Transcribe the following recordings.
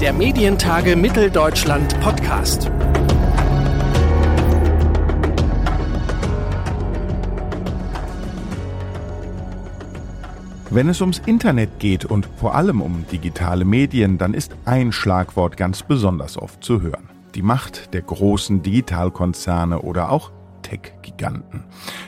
Der Medientage Mitteldeutschland Podcast. Wenn es ums Internet geht und vor allem um digitale Medien, dann ist ein Schlagwort ganz besonders oft zu hören. Die Macht der großen Digitalkonzerne oder auch Tech-Giganten.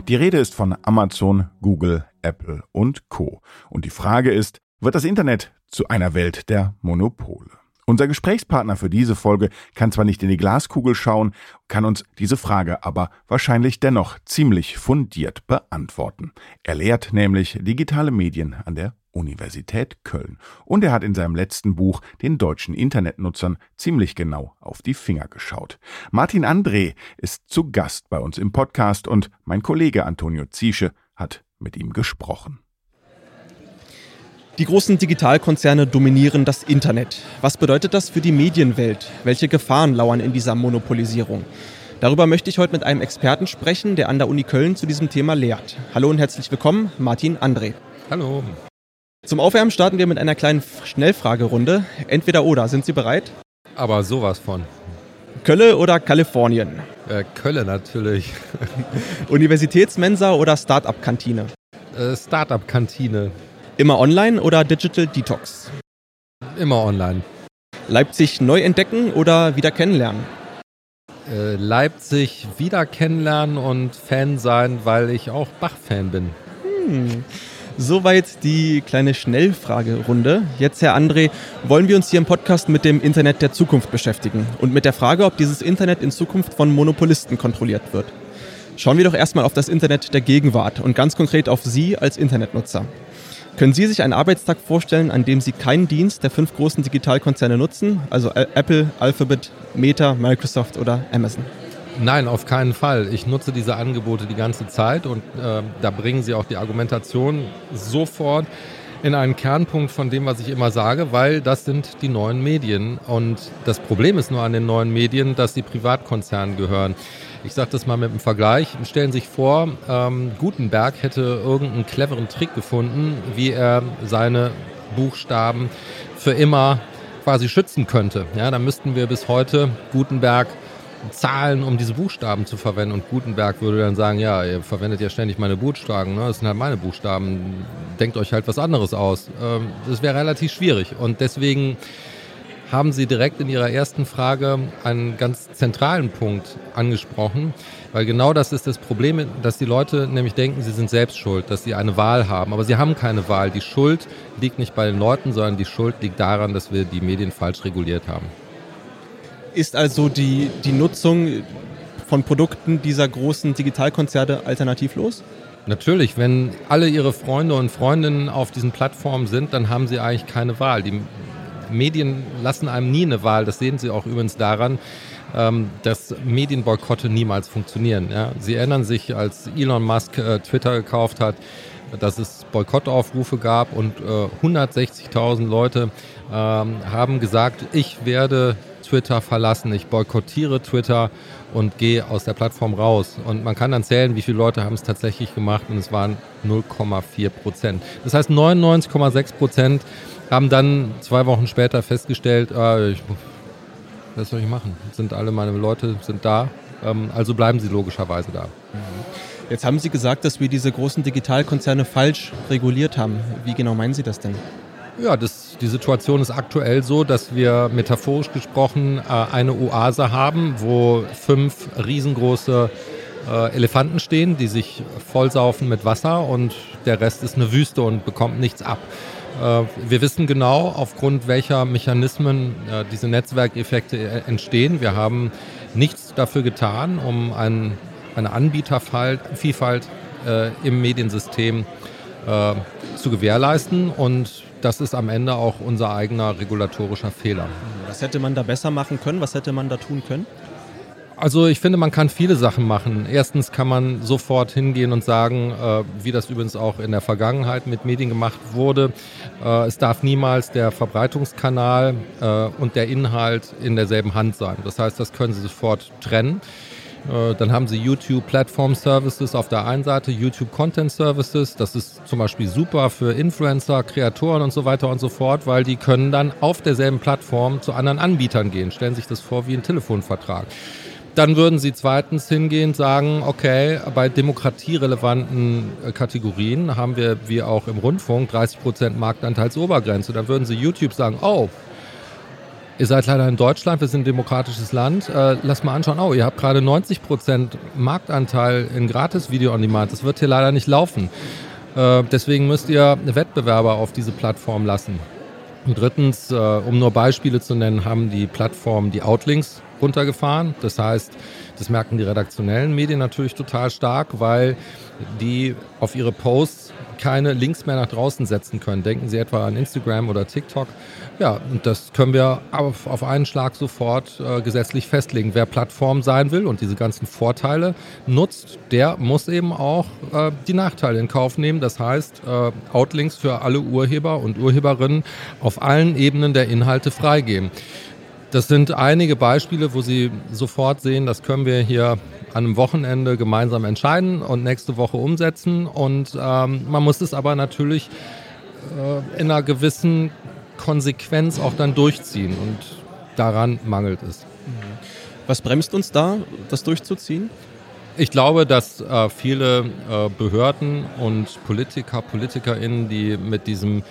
Die Rede ist von Amazon, Google, Apple und Co. Und die Frage ist, wird das Internet zu einer Welt der Monopole? Unser Gesprächspartner für diese Folge kann zwar nicht in die Glaskugel schauen, kann uns diese Frage aber wahrscheinlich dennoch ziemlich fundiert beantworten. Er lehrt nämlich digitale Medien an der Universität Köln. Und er hat in seinem letzten Buch den deutschen Internetnutzern ziemlich genau auf die Finger geschaut. Martin André ist zu Gast bei uns im Podcast und mein Kollege Antonio Ziesche hat mit ihm gesprochen. Die großen Digitalkonzerne dominieren das Internet. Was bedeutet das für die Medienwelt? Welche Gefahren lauern in dieser Monopolisierung? Darüber möchte ich heute mit einem Experten sprechen, der an der Uni Köln zu diesem Thema lehrt. Hallo und herzlich willkommen, Martin André. Hallo. Zum Aufwärmen starten wir mit einer kleinen Schnellfragerunde. Entweder oder. Sind Sie bereit? Aber sowas von. Kölle oder Kalifornien? Äh, Kölle natürlich. Universitätsmensa oder Startup-Kantine? Äh, Startup-Kantine. Immer online oder Digital Detox? Immer online. Leipzig neu entdecken oder wieder kennenlernen? Äh, Leipzig wieder kennenlernen und Fan sein, weil ich auch Bach-Fan bin. Hm. Soweit die kleine Schnellfragerunde. Jetzt, Herr André, wollen wir uns hier im Podcast mit dem Internet der Zukunft beschäftigen und mit der Frage, ob dieses Internet in Zukunft von Monopolisten kontrolliert wird. Schauen wir doch erstmal auf das Internet der Gegenwart und ganz konkret auf Sie als Internetnutzer. Können Sie sich einen Arbeitstag vorstellen, an dem Sie keinen Dienst der fünf großen Digitalkonzerne nutzen, also Apple, Alphabet, Meta, Microsoft oder Amazon? Nein, auf keinen Fall. Ich nutze diese Angebote die ganze Zeit und äh, da bringen sie auch die Argumentation sofort in einen Kernpunkt von dem, was ich immer sage, weil das sind die neuen Medien. Und das Problem ist nur an den neuen Medien, dass die Privatkonzernen gehören. Ich sage das mal mit einem Vergleich. Stellen Sie sich vor, ähm, Gutenberg hätte irgendeinen cleveren Trick gefunden, wie er seine Buchstaben für immer quasi schützen könnte. Ja, dann müssten wir bis heute Gutenberg zahlen, um diese Buchstaben zu verwenden. Und Gutenberg würde dann sagen, ja, ihr verwendet ja ständig meine Buchstaben, ne? das sind halt meine Buchstaben, denkt euch halt was anderes aus. Ähm, das wäre relativ schwierig. Und deswegen haben Sie direkt in Ihrer ersten Frage einen ganz zentralen Punkt angesprochen, weil genau das ist das Problem, dass die Leute nämlich denken, sie sind selbst schuld, dass sie eine Wahl haben. Aber sie haben keine Wahl. Die Schuld liegt nicht bei den Leuten, sondern die Schuld liegt daran, dass wir die Medien falsch reguliert haben. Ist also die, die Nutzung von Produkten dieser großen Digitalkonzerne alternativlos? Natürlich, wenn alle ihre Freunde und Freundinnen auf diesen Plattformen sind, dann haben sie eigentlich keine Wahl. Die Medien lassen einem nie eine Wahl. Das sehen Sie auch übrigens daran, ähm, dass Medienboykotte niemals funktionieren. Ja? Sie erinnern sich, als Elon Musk äh, Twitter gekauft hat, dass es Boykottaufrufe gab und äh, 160.000 Leute ähm, haben gesagt, ich werde Twitter verlassen, ich boykottiere Twitter und gehe aus der Plattform raus. Und man kann dann zählen, wie viele Leute haben es tatsächlich gemacht und es waren 0,4 Prozent. Das heißt, 99,6 Prozent haben dann zwei Wochen später festgestellt, äh, ich, was soll ich machen? Sind alle meine Leute sind da, ähm, also bleiben sie logischerweise da. Jetzt haben Sie gesagt, dass wir diese großen Digitalkonzerne falsch reguliert haben. Wie genau meinen Sie das denn? Ja, das, die Situation ist aktuell so, dass wir metaphorisch gesprochen äh, eine Oase haben, wo fünf riesengroße äh, Elefanten stehen, die sich vollsaufen mit Wasser und der Rest ist eine Wüste und bekommt nichts ab. Äh, wir wissen genau, aufgrund welcher Mechanismen äh, diese Netzwerkeffekte äh, entstehen. Wir haben nichts dafür getan, um ein, eine Anbietervielfalt im Mediensystem zu gewährleisten. Und das ist am Ende auch unser eigener regulatorischer Fehler. Was hätte man da besser machen können? Was hätte man da tun können? Also ich finde, man kann viele Sachen machen. Erstens kann man sofort hingehen und sagen, äh, wie das übrigens auch in der Vergangenheit mit Medien gemacht wurde, äh, es darf niemals der Verbreitungskanal äh, und der Inhalt in derselben Hand sein. Das heißt, das können Sie sofort trennen. Äh, dann haben sie YouTube Platform Services auf der einen Seite, YouTube Content Services. Das ist zum Beispiel super für Influencer, Kreatoren und so weiter und so fort, weil die können dann auf derselben Plattform zu anderen Anbietern gehen. Stellen sich das vor wie ein Telefonvertrag. Dann würden sie zweitens hingehen, sagen, okay, bei demokratierelevanten äh, Kategorien haben wir, wie auch im Rundfunk, 30% Marktanteilsobergrenze. Dann würden sie YouTube sagen, oh, ihr seid leider in Deutschland, wir sind ein demokratisches Land, äh, lass mal anschauen, oh, ihr habt gerade 90% Marktanteil in Gratis-Video on Demand. Das wird hier leider nicht laufen. Äh, deswegen müsst ihr Wettbewerber auf diese Plattform lassen. Und drittens, äh, um nur Beispiele zu nennen, haben die Plattformen die Outlinks runtergefahren. Das heißt, das merken die redaktionellen Medien natürlich total stark, weil die auf ihre Posts keine Links mehr nach draußen setzen können. Denken Sie etwa an Instagram oder TikTok. Ja, und das können wir auf, auf einen Schlag sofort äh, gesetzlich festlegen. Wer Plattform sein will und diese ganzen Vorteile nutzt, der muss eben auch äh, die Nachteile in Kauf nehmen. Das heißt, äh, Outlinks für alle Urheber und Urheberinnen auf allen Ebenen der Inhalte freigeben. Das sind einige Beispiele, wo Sie sofort sehen, das können wir hier an einem Wochenende gemeinsam entscheiden und nächste Woche umsetzen. Und ähm, man muss es aber natürlich äh, in einer gewissen Konsequenz auch dann durchziehen. Und daran mangelt es. Was bremst uns da, das durchzuziehen? Ich glaube, dass äh, viele äh, Behörden und Politiker, PolitikerInnen, die mit diesem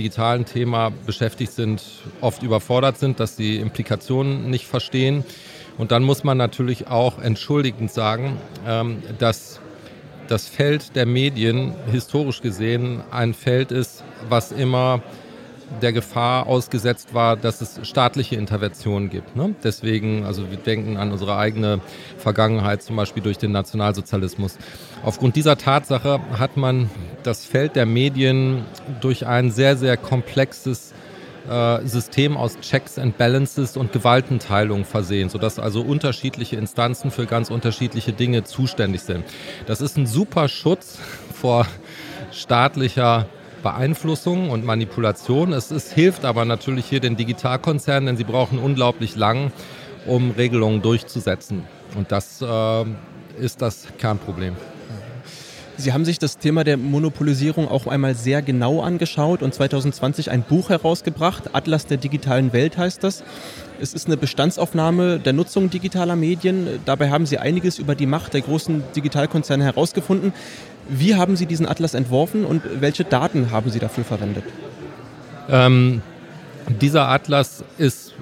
digitalen Thema beschäftigt sind, oft überfordert sind, dass sie Implikationen nicht verstehen. Und dann muss man natürlich auch entschuldigend sagen, ähm, dass das Feld der Medien historisch gesehen ein Feld ist, was immer der Gefahr ausgesetzt war, dass es staatliche Interventionen gibt. Ne? Deswegen, also wir denken an unsere eigene Vergangenheit, zum Beispiel durch den Nationalsozialismus. Aufgrund dieser Tatsache hat man das Feld der Medien durch ein sehr, sehr komplexes äh, System aus Checks and Balances und Gewaltenteilung versehen, sodass also unterschiedliche Instanzen für ganz unterschiedliche Dinge zuständig sind. Das ist ein super Schutz vor staatlicher Beeinflussung und Manipulation. Es, es hilft aber natürlich hier den Digitalkonzernen, denn sie brauchen unglaublich lang, um Regelungen durchzusetzen. Und das äh, ist das Kernproblem. Sie haben sich das Thema der Monopolisierung auch einmal sehr genau angeschaut und 2020 ein Buch herausgebracht. Atlas der digitalen Welt heißt das. Es ist eine Bestandsaufnahme der Nutzung digitaler Medien. Dabei haben Sie einiges über die Macht der großen Digitalkonzerne herausgefunden. Wie haben Sie diesen Atlas entworfen und welche Daten haben Sie dafür verwendet? Ähm, dieser Atlas ist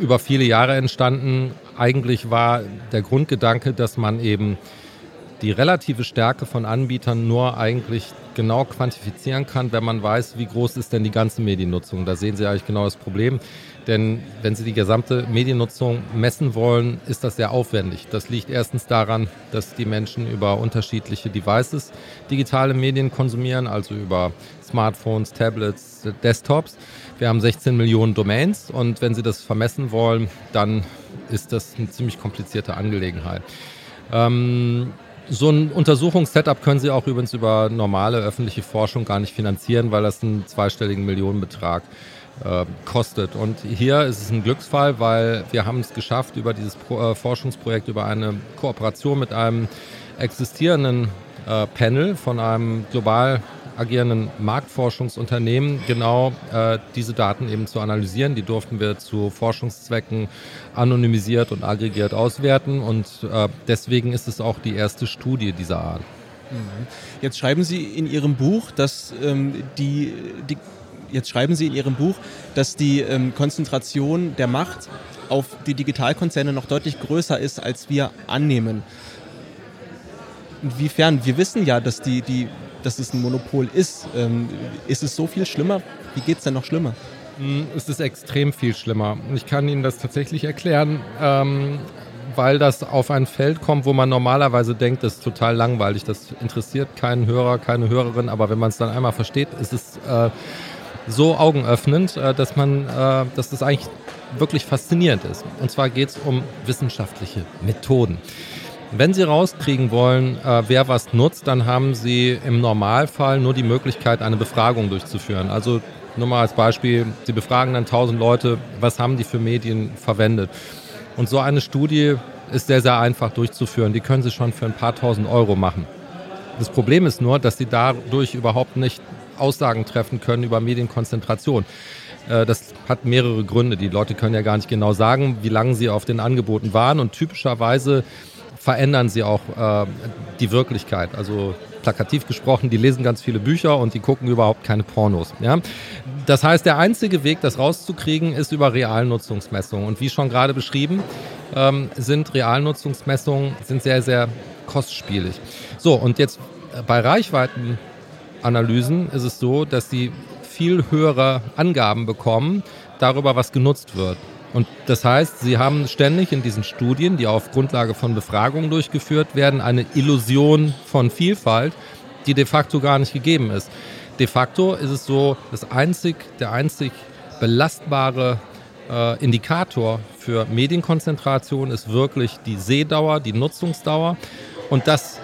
über viele Jahre entstanden. Eigentlich war der Grundgedanke, dass man eben die relative Stärke von Anbietern nur eigentlich genau quantifizieren kann, wenn man weiß, wie groß ist denn die ganze Mediennutzung. Da sehen Sie eigentlich genau das Problem. Denn wenn Sie die gesamte Mediennutzung messen wollen, ist das sehr aufwendig. Das liegt erstens daran, dass die Menschen über unterschiedliche Devices digitale Medien konsumieren, also über Smartphones, Tablets, Desktops. Wir haben 16 Millionen Domains und wenn Sie das vermessen wollen, dann ist das eine ziemlich komplizierte Angelegenheit. Ähm, so ein Untersuchungssetup können Sie auch übrigens über normale öffentliche Forschung gar nicht finanzieren, weil das einen zweistelligen Millionenbetrag äh, kostet. Und hier ist es ein Glücksfall, weil wir haben es geschafft, über dieses Pro äh, Forschungsprojekt, über eine Kooperation mit einem existierenden äh, Panel von einem global agierenden Marktforschungsunternehmen genau äh, diese Daten eben zu analysieren. Die durften wir zu Forschungszwecken anonymisiert und aggregiert auswerten und äh, deswegen ist es auch die erste Studie dieser Art. Mhm. Jetzt schreiben Sie in Ihrem Buch, dass ähm, die, die jetzt schreiben Sie in Ihrem Buch, dass die ähm, Konzentration der Macht auf die Digitalkonzerne noch deutlich größer ist, als wir annehmen. Inwiefern? Wir wissen ja, dass die, die dass es ein Monopol ist. Ähm, ist es so viel schlimmer? Wie geht es denn noch schlimmer? Hm, es ist extrem viel schlimmer. Ich kann Ihnen das tatsächlich erklären, ähm, weil das auf ein Feld kommt, wo man normalerweise denkt, das ist total langweilig, das interessiert keinen Hörer, keine Hörerin, aber wenn man es dann einmal versteht, ist es äh, so augenöffnend, äh, dass man, äh, dass das eigentlich wirklich faszinierend ist. Und zwar geht es um wissenschaftliche Methoden. Wenn Sie rauskriegen wollen, äh, wer was nutzt, dann haben Sie im Normalfall nur die Möglichkeit, eine Befragung durchzuführen. Also nur mal als Beispiel, Sie befragen dann 1000 Leute, was haben die für Medien verwendet. Und so eine Studie ist sehr, sehr einfach durchzuführen. Die können Sie schon für ein paar tausend Euro machen. Das Problem ist nur, dass Sie dadurch überhaupt nicht Aussagen treffen können über Medienkonzentration. Äh, das hat mehrere Gründe. Die Leute können ja gar nicht genau sagen, wie lange sie auf den Angeboten waren und typischerweise verändern sie auch äh, die Wirklichkeit. Also plakativ gesprochen, die lesen ganz viele Bücher und die gucken überhaupt keine Pornos. Ja? Das heißt, der einzige Weg, das rauszukriegen, ist über Realnutzungsmessungen. Und wie schon gerade beschrieben, ähm, sind Realnutzungsmessungen sind sehr, sehr kostspielig. So, und jetzt bei Reichweitenanalysen ist es so, dass sie viel höhere Angaben bekommen darüber, was genutzt wird. Und das heißt, sie haben ständig in diesen Studien, die auf Grundlage von Befragungen durchgeführt werden, eine Illusion von Vielfalt, die de facto gar nicht gegeben ist. De facto ist es so, das einzig, der einzig belastbare äh, Indikator für Medienkonzentration ist wirklich die Sehdauer, die Nutzungsdauer. Und das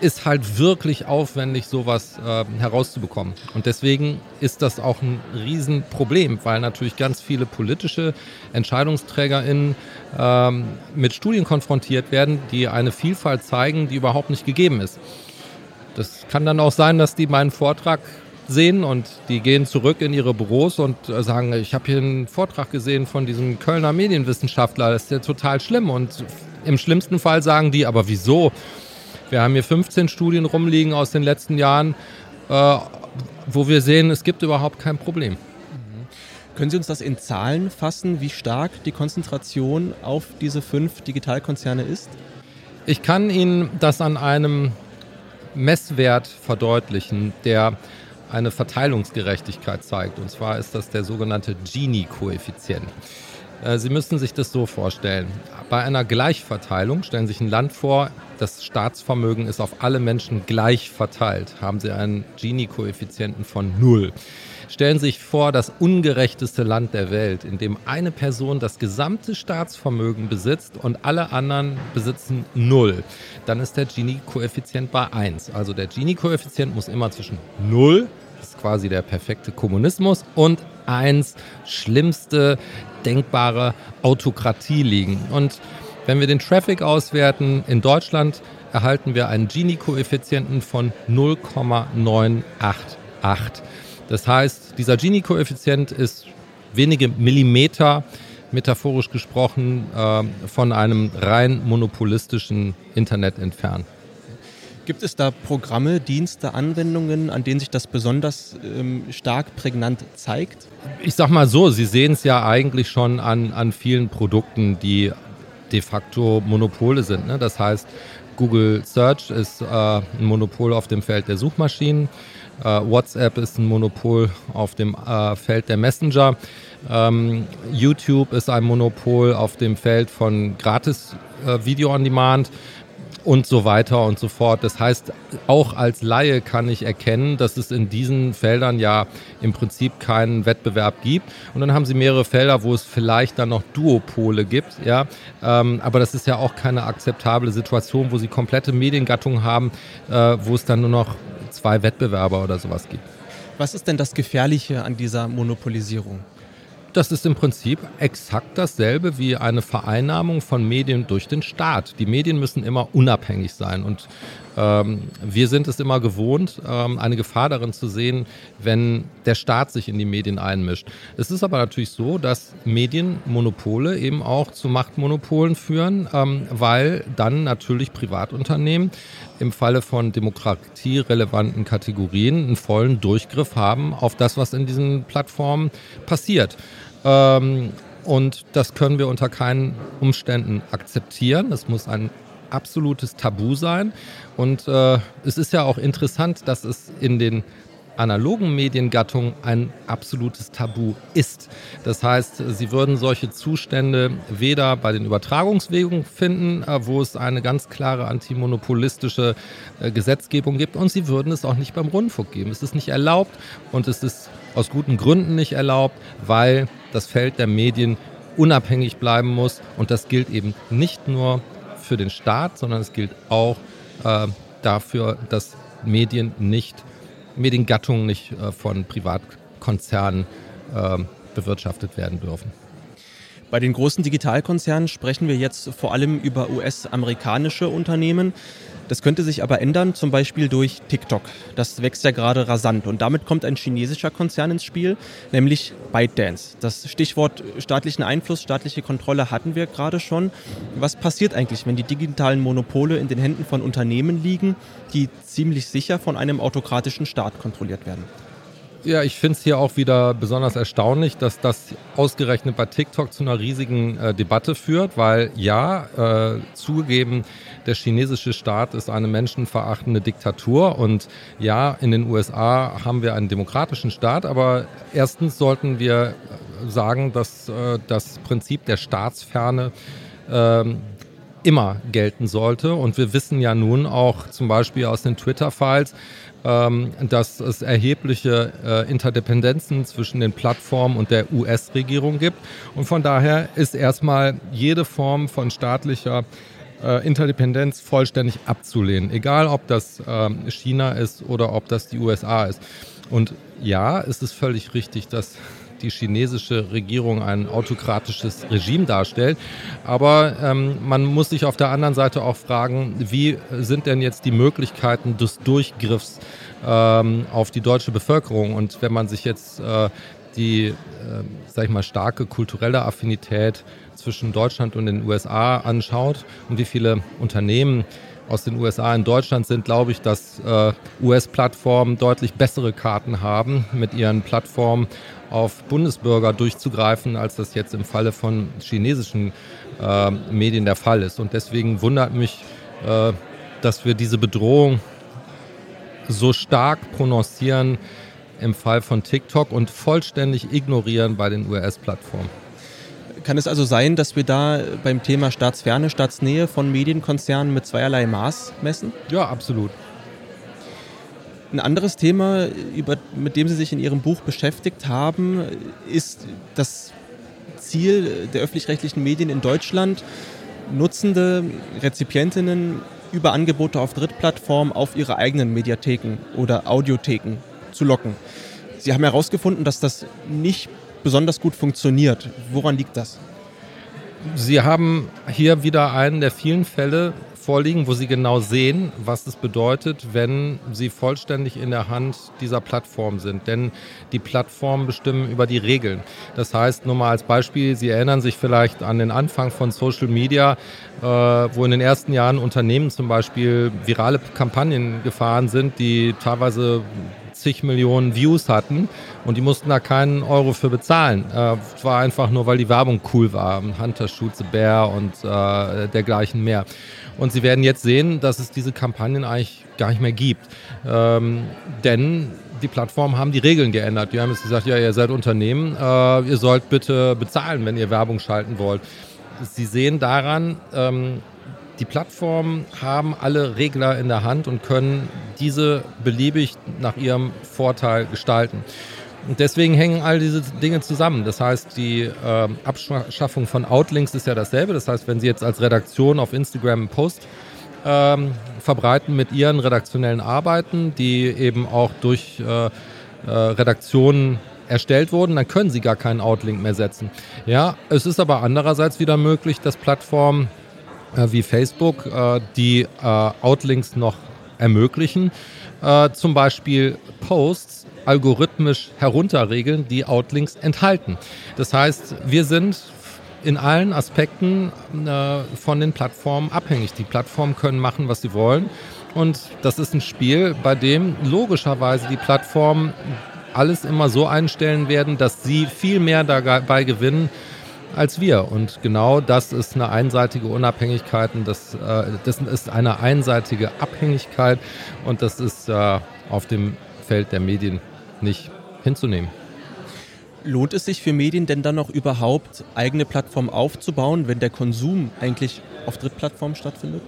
ist halt wirklich aufwendig, sowas äh, herauszubekommen. Und deswegen ist das auch ein Riesenproblem, weil natürlich ganz viele politische EntscheidungsträgerInnen ähm, mit Studien konfrontiert werden, die eine Vielfalt zeigen, die überhaupt nicht gegeben ist. Das kann dann auch sein, dass die meinen Vortrag sehen und die gehen zurück in ihre Büros und äh, sagen, ich habe hier einen Vortrag gesehen von diesem Kölner Medienwissenschaftler, das ist ja total schlimm. Und im schlimmsten Fall sagen die, aber wieso? Wir haben hier 15 Studien rumliegen aus den letzten Jahren, äh, wo wir sehen, es gibt überhaupt kein Problem. Können Sie uns das in Zahlen fassen, wie stark die Konzentration auf diese fünf Digitalkonzerne ist? Ich kann Ihnen das an einem Messwert verdeutlichen, der eine Verteilungsgerechtigkeit zeigt. Und zwar ist das der sogenannte Gini-Koeffizient. Äh, Sie müssen sich das so vorstellen. Bei einer Gleichverteilung stellen Sie sich ein Land vor, das Staatsvermögen ist auf alle Menschen gleich verteilt. Haben Sie einen Gini-Koeffizienten von null. Stellen Sie sich vor, das ungerechteste Land der Welt, in dem eine Person das gesamte Staatsvermögen besitzt und alle anderen besitzen null. Dann ist der Gini-Koeffizient bei 1. Also der Gini-Koeffizient muss immer zwischen null, das ist quasi der perfekte Kommunismus, und 1, schlimmste denkbare Autokratie liegen. Und wenn wir den Traffic auswerten in Deutschland, erhalten wir einen Gini-Koeffizienten von 0,988. Das heißt, dieser Gini-Koeffizient ist wenige Millimeter, metaphorisch gesprochen, äh, von einem rein monopolistischen Internet entfernt. Gibt es da Programme, Dienste, Anwendungen, an denen sich das besonders ähm, stark prägnant zeigt? Ich sag mal so, Sie sehen es ja eigentlich schon an, an vielen Produkten, die de facto Monopole sind. Ne? Das heißt, Google Search ist äh, ein Monopol auf dem Feld der Suchmaschinen. Äh, WhatsApp ist ein Monopol auf dem äh, Feld der Messenger. Ähm, YouTube ist ein Monopol auf dem Feld von Gratis äh, Video on Demand und so weiter und so fort. Das heißt, auch als Laie kann ich erkennen, dass es in diesen Feldern ja im Prinzip keinen Wettbewerb gibt. Und dann haben sie mehrere Felder, wo es vielleicht dann noch Duopole gibt. Ja, ähm, aber das ist ja auch keine akzeptable Situation, wo sie komplette Mediengattungen haben, äh, wo es dann nur noch zwei Wettbewerber oder sowas gibt. Was ist denn das Gefährliche an dieser Monopolisierung? Das ist im Prinzip exakt dasselbe wie eine Vereinnahmung von Medien durch den Staat. Die Medien müssen immer unabhängig sein und ähm, wir sind es immer gewohnt, ähm, eine Gefahr darin zu sehen, wenn der Staat sich in die Medien einmischt. Es ist aber natürlich so, dass Medienmonopole eben auch zu Machtmonopolen führen, ähm, weil dann natürlich Privatunternehmen im Falle von demokratierelevanten Kategorien einen vollen Durchgriff haben auf das, was in diesen Plattformen passiert. Ähm, und das können wir unter keinen Umständen akzeptieren. Es muss ein absolutes Tabu sein. Und äh, es ist ja auch interessant, dass es in den analogen Mediengattungen ein absolutes Tabu ist. Das heißt, Sie würden solche Zustände weder bei den Übertragungswegen finden, äh, wo es eine ganz klare antimonopolistische äh, Gesetzgebung gibt, und Sie würden es auch nicht beim Rundfunk geben. Es ist nicht erlaubt und es ist aus guten Gründen nicht erlaubt, weil das Feld der Medien unabhängig bleiben muss. Und das gilt eben nicht nur für den Staat, sondern es gilt auch äh, dafür, dass Medien nicht, Mediengattungen nicht äh, von Privatkonzernen äh, bewirtschaftet werden dürfen. Bei den großen Digitalkonzernen sprechen wir jetzt vor allem über US-amerikanische Unternehmen. Das könnte sich aber ändern, zum Beispiel durch TikTok. Das wächst ja gerade rasant und damit kommt ein chinesischer Konzern ins Spiel, nämlich ByteDance. Das Stichwort staatlichen Einfluss, staatliche Kontrolle hatten wir gerade schon. Was passiert eigentlich, wenn die digitalen Monopole in den Händen von Unternehmen liegen, die ziemlich sicher von einem autokratischen Staat kontrolliert werden? Ja, ich finde es hier auch wieder besonders erstaunlich, dass das ausgerechnet bei TikTok zu einer riesigen äh, Debatte führt, weil ja, äh, zugegeben, der chinesische Staat ist eine menschenverachtende Diktatur und ja, in den USA haben wir einen demokratischen Staat, aber erstens sollten wir sagen, dass äh, das Prinzip der Staatsferne ähm, immer gelten sollte. Und wir wissen ja nun auch zum Beispiel aus den Twitter-Files, dass es erhebliche äh, Interdependenzen zwischen den Plattformen und der US-Regierung gibt. Und von daher ist erstmal jede Form von staatlicher äh, Interdependenz vollständig abzulehnen, egal ob das ähm, China ist oder ob das die USA ist. Und ja, es ist völlig richtig, dass die chinesische Regierung ein autokratisches Regime darstellt. Aber ähm, man muss sich auf der anderen Seite auch fragen, wie sind denn jetzt die Möglichkeiten des Durchgriffs ähm, auf die deutsche Bevölkerung? Und wenn man sich jetzt äh, die, äh, sag ich mal, starke kulturelle Affinität zwischen Deutschland und den USA anschaut und wie viele Unternehmen aus den USA in Deutschland sind, glaube ich, dass äh, US-Plattformen deutlich bessere Karten haben mit ihren Plattformen auf Bundesbürger durchzugreifen, als das jetzt im Falle von chinesischen äh, Medien der Fall ist. Und deswegen wundert mich, äh, dass wir diese Bedrohung so stark prononcieren im Fall von TikTok und vollständig ignorieren bei den US-Plattformen. Kann es also sein, dass wir da beim Thema Staatsferne, Staatsnähe von Medienkonzernen mit zweierlei Maß messen? Ja, absolut. Ein anderes Thema, über, mit dem Sie sich in Ihrem Buch beschäftigt haben, ist das Ziel der öffentlich-rechtlichen Medien in Deutschland, Nutzende, Rezipientinnen über Angebote auf Drittplattformen auf ihre eigenen Mediatheken oder Audiotheken zu locken. Sie haben herausgefunden, dass das nicht besonders gut funktioniert. Woran liegt das? Sie haben hier wieder einen der vielen Fälle, vorliegen, wo Sie genau sehen, was es bedeutet, wenn Sie vollständig in der Hand dieser Plattform sind. Denn die Plattformen bestimmen über die Regeln. Das heißt, nur mal als Beispiel, Sie erinnern sich vielleicht an den Anfang von Social Media, äh, wo in den ersten Jahren Unternehmen zum Beispiel virale Kampagnen gefahren sind, die teilweise zig Millionen Views hatten und die mussten da keinen Euro für bezahlen. Äh, es war einfach nur, weil die Werbung cool war. Hunter Shoots a Bear und äh, dergleichen mehr. Und Sie werden jetzt sehen, dass es diese Kampagnen eigentlich gar nicht mehr gibt. Ähm, denn die Plattformen haben die Regeln geändert. Die haben jetzt gesagt, ja, ihr seid Unternehmen, äh, ihr sollt bitte bezahlen, wenn ihr Werbung schalten wollt. Sie sehen daran, ähm, die Plattformen haben alle Regler in der Hand und können diese beliebig nach ihrem Vorteil gestalten. Und deswegen hängen all diese Dinge zusammen. Das heißt, die äh, Abschaffung von Outlinks ist ja dasselbe. Das heißt, wenn Sie jetzt als Redaktion auf Instagram einen Post ähm, verbreiten mit Ihren redaktionellen Arbeiten, die eben auch durch äh, äh, Redaktionen erstellt wurden, dann können Sie gar keinen Outlink mehr setzen. Ja, es ist aber andererseits wieder möglich, dass Plattformen äh, wie Facebook äh, die äh, Outlinks noch ermöglichen. zum Beispiel Posts algorithmisch herunterregeln, die Outlinks enthalten. Das heißt, wir sind in allen Aspekten äh, von den Plattformen abhängig. Die Plattformen können machen, was sie wollen. Und das ist ein Spiel, bei dem logischerweise die Plattformen alles immer so einstellen werden, dass sie viel mehr dabei gewinnen als wir. Und genau das ist eine einseitige Unabhängigkeit und das, äh, das ist eine einseitige Abhängigkeit und das ist äh, auf dem Feld der Medien nicht hinzunehmen. Lohnt es sich für Medien denn dann noch überhaupt, eigene Plattformen aufzubauen, wenn der Konsum eigentlich auf Drittplattformen stattfindet?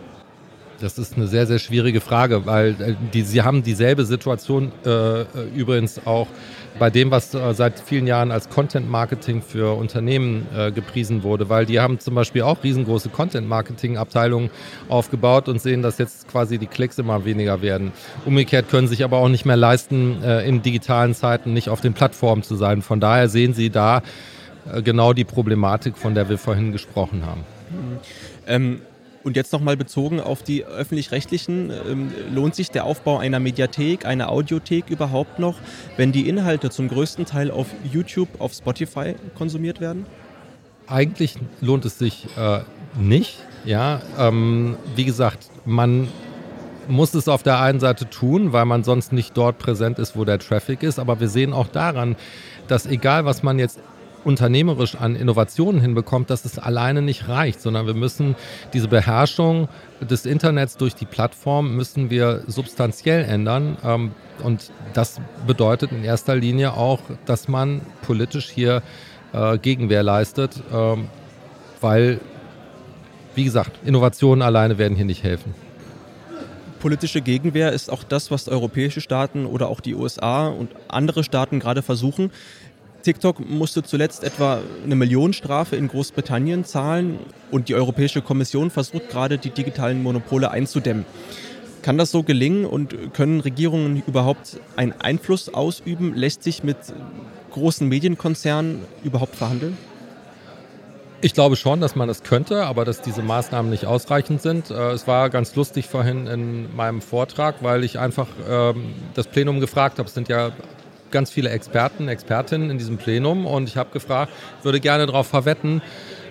Das ist eine sehr, sehr schwierige Frage, weil äh, die, Sie haben dieselbe Situation äh, äh übrigens auch bei dem, was äh, seit vielen Jahren als Content Marketing für Unternehmen äh, gepriesen wurde, weil die haben zum Beispiel auch riesengroße Content Marketing Abteilungen aufgebaut und sehen, dass jetzt quasi die Klicks immer weniger werden. Umgekehrt können sich aber auch nicht mehr leisten, äh, in digitalen Zeiten nicht auf den Plattformen zu sein. Von daher sehen Sie da genau die Problematik, von der wir vorhin gesprochen haben. Mhm. Ähm, und jetzt nochmal bezogen auf die öffentlich-rechtlichen, ähm, lohnt sich der Aufbau einer Mediathek, einer Audiothek überhaupt noch, wenn die Inhalte zum größten Teil auf YouTube, auf Spotify konsumiert werden? Eigentlich lohnt es sich äh, nicht. Ja, ähm, wie gesagt, man muss es auf der einen Seite tun, weil man sonst nicht dort präsent ist, wo der Traffic ist. Aber wir sehen auch daran, dass egal was man jetzt unternehmerisch an Innovationen hinbekommt, dass es alleine nicht reicht, sondern wir müssen diese Beherrschung des Internets durch die Plattform müssen wir substanziell ändern. Ähm, und das bedeutet in erster Linie auch, dass man politisch hier äh, Gegenwehr leistet, ähm, weil, wie gesagt, Innovationen alleine werden hier nicht helfen politische Gegenwehr ist auch das, was europäische Staaten oder auch die USA und andere Staaten gerade versuchen. TikTok musste zuletzt etwa eine Millionenstrafe in Großbritannien zahlen und die Europäische Kommission versucht gerade, die digitalen Monopole einzudämmen. Kann das so gelingen und können Regierungen überhaupt einen Einfluss ausüben? Lässt sich mit großen Medienkonzernen überhaupt verhandeln? Ich glaube schon, dass man das könnte, aber dass diese Maßnahmen nicht ausreichend sind. Äh, es war ganz lustig vorhin in meinem Vortrag, weil ich einfach ähm, das Plenum gefragt habe. Es sind ja ganz viele Experten, Expertinnen in diesem Plenum und ich habe gefragt, würde gerne darauf verwetten,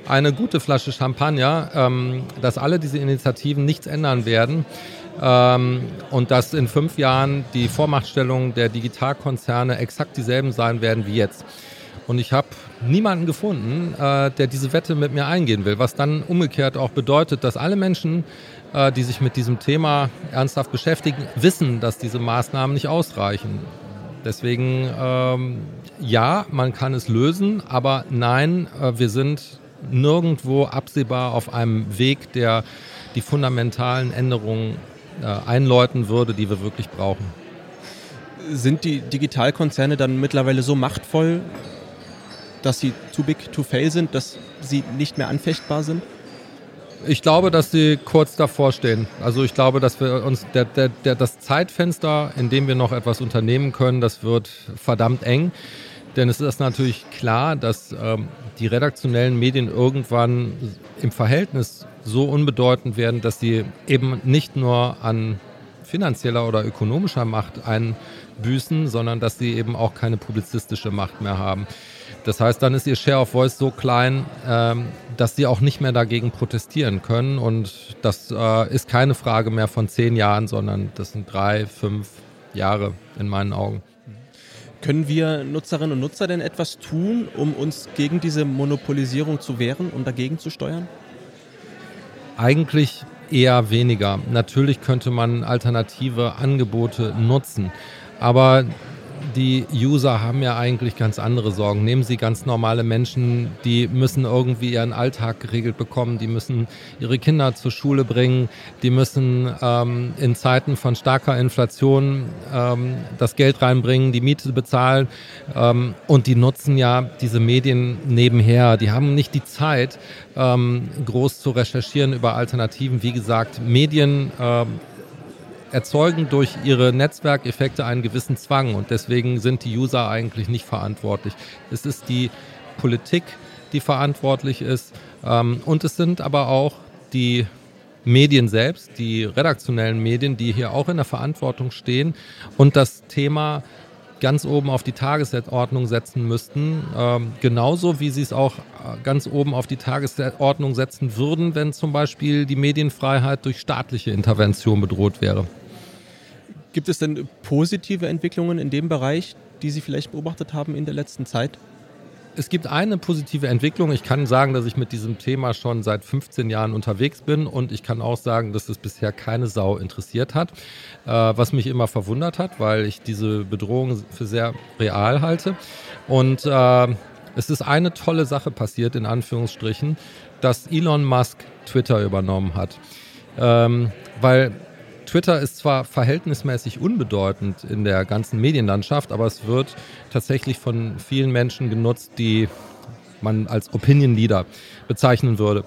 eine gute Flasche Champagner, ähm, dass alle diese Initiativen nichts ändern werden ähm, und dass in fünf Jahren die Vormachtstellungen der Digitalkonzerne exakt dieselben sein werden wie jetzt. Und ich habe niemanden gefunden, äh, der diese Wette mit mir eingehen will, was dann umgekehrt auch bedeutet, dass alle Menschen, äh, die sich mit diesem Thema ernsthaft beschäftigen, wissen, dass diese Maßnahmen nicht ausreichen. Deswegen ähm, ja, man kann es lösen, aber nein, äh, wir sind nirgendwo absehbar auf einem Weg, der die fundamentalen Änderungen äh, einläuten würde, die wir wirklich brauchen. Sind die Digitalkonzerne dann mittlerweile so machtvoll, dass sie too big to fail sind, dass sie nicht mehr anfechtbar sind? Ich glaube, dass sie kurz davor stehen. Also ich glaube, dass wir uns der, der, der, das Zeitfenster, in dem wir noch etwas unternehmen können, das wird verdammt eng. Denn es ist natürlich klar, dass ähm, die redaktionellen Medien irgendwann im Verhältnis so unbedeutend werden, dass sie eben nicht nur an finanzieller oder ökonomischer Macht einbüßen, sondern dass sie eben auch keine publizistische Macht mehr haben. Das heißt, dann ist ihr Share of Voice so klein, ähm, dass sie auch nicht mehr dagegen protestieren können. Und das äh, ist keine Frage mehr von zehn Jahren, sondern das sind drei, fünf Jahre in meinen Augen. Können wir Nutzerinnen und Nutzer denn etwas tun, um uns gegen diese Monopolisierung zu wehren und dagegen zu steuern? Eigentlich eher weniger. Natürlich könnte man alternative Angebote nutzen. Aber die User haben ja eigentlich ganz andere Sorgen. Nehmen Sie ganz normale Menschen, die müssen irgendwie ihren Alltag geregelt bekommen, die müssen ihre Kinder zur Schule bringen, die müssen ähm, in Zeiten von starker Inflation ähm, das Geld reinbringen, die Miete bezahlen ähm, und die nutzen ja diese Medien nebenher. Die haben nicht die Zeit, ähm, groß zu recherchieren über Alternativen. Wie gesagt, Medien ähm, erzeugen durch ihre Netzwerkeffekte einen gewissen Zwang und deswegen sind die User eigentlich nicht verantwortlich. Es ist die Politik, die verantwortlich ist ähm, und es sind aber auch die Medien selbst, die redaktionellen Medien, die hier auch in der Verantwortung stehen und das Thema ganz oben auf die Tagesordnung setzen müssten, ähm, genauso wie sie es auch äh, ganz oben auf die Tagesordnung setzen würden, wenn zum Beispiel die Medienfreiheit durch staatliche Intervention bedroht wäre. Gibt es denn positive Entwicklungen in dem Bereich, die Sie vielleicht beobachtet haben in der letzten Zeit? Es gibt eine positive Entwicklung. Ich kann sagen, dass ich mit diesem Thema schon seit 15 Jahren unterwegs bin und ich kann auch sagen, dass es bisher keine Sau interessiert hat, äh, was mich immer verwundert hat, weil ich diese Bedrohung für sehr real halte. Und äh, es ist eine tolle Sache passiert, in Anführungsstrichen, dass Elon Musk Twitter übernommen hat. Ähm, weil Twitter ist zwar verhältnismäßig unbedeutend in der ganzen Medienlandschaft, aber es wird tatsächlich von vielen Menschen genutzt, die man als Opinion Leader bezeichnen würde.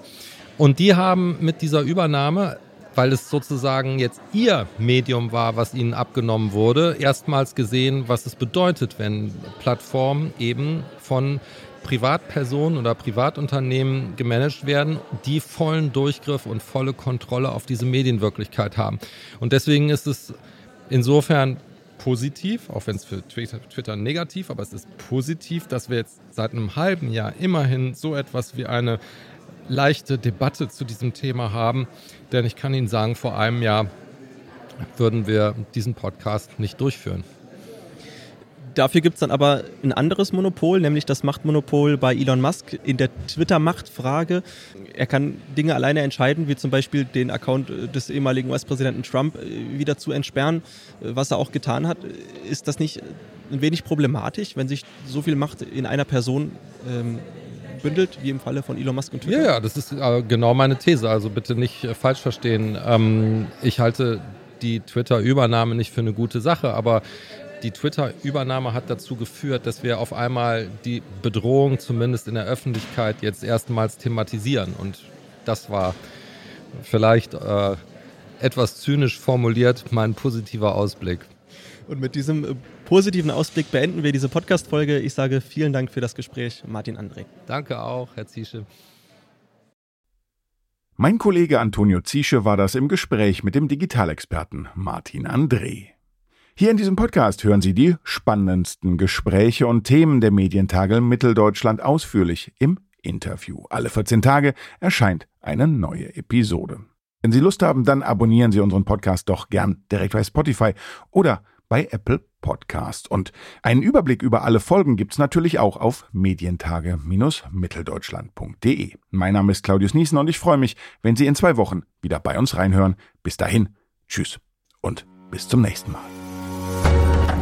Und die haben mit dieser Übernahme weil es sozusagen jetzt ihr Medium war, was ihnen abgenommen wurde, erstmals gesehen, was es bedeutet, wenn Plattformen eben von Privatpersonen oder Privatunternehmen gemanagt werden, die vollen Durchgriff und volle Kontrolle auf diese Medienwirklichkeit haben. Und deswegen ist es insofern positiv, auch wenn es für Twitter negativ, aber es ist positiv, dass wir jetzt seit einem halben Jahr immerhin so etwas wie eine leichte Debatte zu diesem Thema haben. Denn ich kann Ihnen sagen, vor einem Jahr würden wir diesen Podcast nicht durchführen. Dafür gibt es dann aber ein anderes Monopol, nämlich das Machtmonopol bei Elon Musk in der Twitter-Machtfrage. Er kann Dinge alleine entscheiden, wie zum Beispiel den Account des ehemaligen US-Präsidenten Trump äh, wieder zu entsperren, äh, was er auch getan hat. Ist das nicht ein wenig problematisch, wenn sich so viel Macht in einer Person ähm, bündelt, wie im Falle von Elon Musk und Twitter? Ja, ja, das ist äh, genau meine These. Also bitte nicht äh, falsch verstehen. Ähm, ich halte die Twitter-Übernahme nicht für eine gute Sache, aber die Twitter-Übernahme hat dazu geführt, dass wir auf einmal die Bedrohung zumindest in der Öffentlichkeit jetzt erstmals thematisieren. Und das war vielleicht äh, etwas zynisch formuliert mein positiver Ausblick. Und mit diesem äh, positiven Ausblick beenden wir diese Podcast-Folge. Ich sage vielen Dank für das Gespräch, Martin André. Danke auch, Herr Ziesche. Mein Kollege Antonio Ziesche war das im Gespräch mit dem Digitalexperten Martin André. Hier in diesem Podcast hören Sie die spannendsten Gespräche und Themen der Medientage Mitteldeutschland ausführlich im Interview. Alle 14 Tage erscheint eine neue Episode. Wenn Sie Lust haben, dann abonnieren Sie unseren Podcast doch gern direkt bei Spotify oder bei Apple Podcast. Und einen Überblick über alle Folgen gibt's natürlich auch auf medientage-mitteldeutschland.de. Mein Name ist Claudius Niesen und ich freue mich, wenn Sie in zwei Wochen wieder bei uns reinhören. Bis dahin, tschüss und bis zum nächsten Mal.